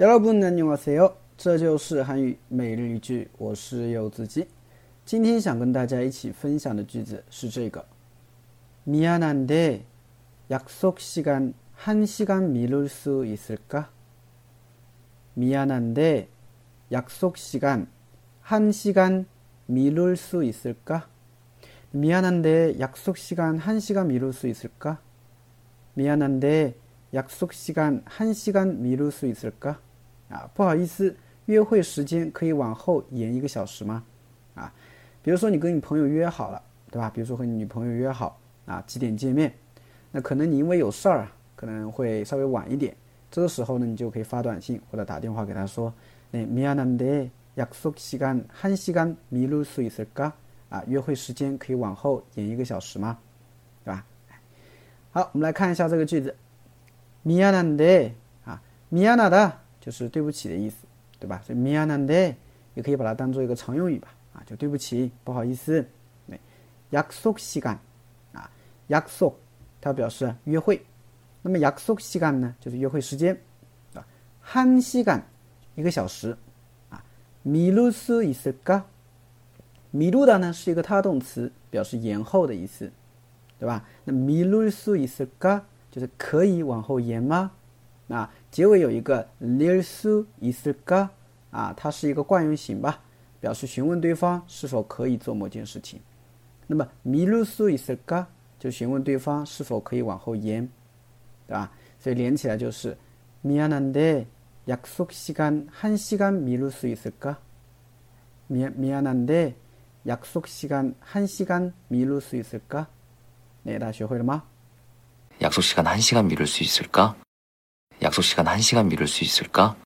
여러분 안녕하세요. 这就是韩语每日一句我是柚子鸡今天想跟大家一起分享的句子是这个 미안한데 약속 시간 1시간 미룰 수 있을까? 미안한데 약속 시간 1시간 미룰 수 있을까? 미안한데 약속 시간 1시간 미룰 수 있을까? 미안한데 約束時間、한시간미루수있을 까？ 啊，不好意思，約會時間可以往後延一個小時嗎？啊，比如說你跟你朋友約好了，對吧？比如說和你女朋友約好，啊，幾點見面？那可能你因為有事啊，可能會稍微晚一點。這個時候呢，你就可以發短信或者打電話給他說，那미안한데약속시간한시간미루수있을 까？ 啊，約會時間可以往後延一個小時嗎？對吧？好，我們來看一下這個句子。米亚娜的啊米亚娜的就是对不起的意思对吧所以米亚娜的也可以把它当做一个常用语吧啊就对不起不好意思 yaxok 啊 y a 它表示约会那么 y a x o 呢就是约会时间啊，吧 h a 一个小时啊米鲁苏 is a ga 米鲁达呢是一个它的动词表示延后的意思对吧那米鲁苏 is a 就是可以往后延吗？啊，结尾有一个 l i ミルスイするか啊，它是一个惯用型吧，表示询问对方是否可以做某件事情。那么 u ルスイするか就询问对方是否可以往后延，对吧？所以连起来就是ミアナで約 d e 間1時間ミルスイするか。ミアミアナで約束時間1時間ミルスイするか。来，大家学会了吗？ 약속 시간 1시간 미룰 수 있을까? 약속 시간 1시간 미룰 수 있을까?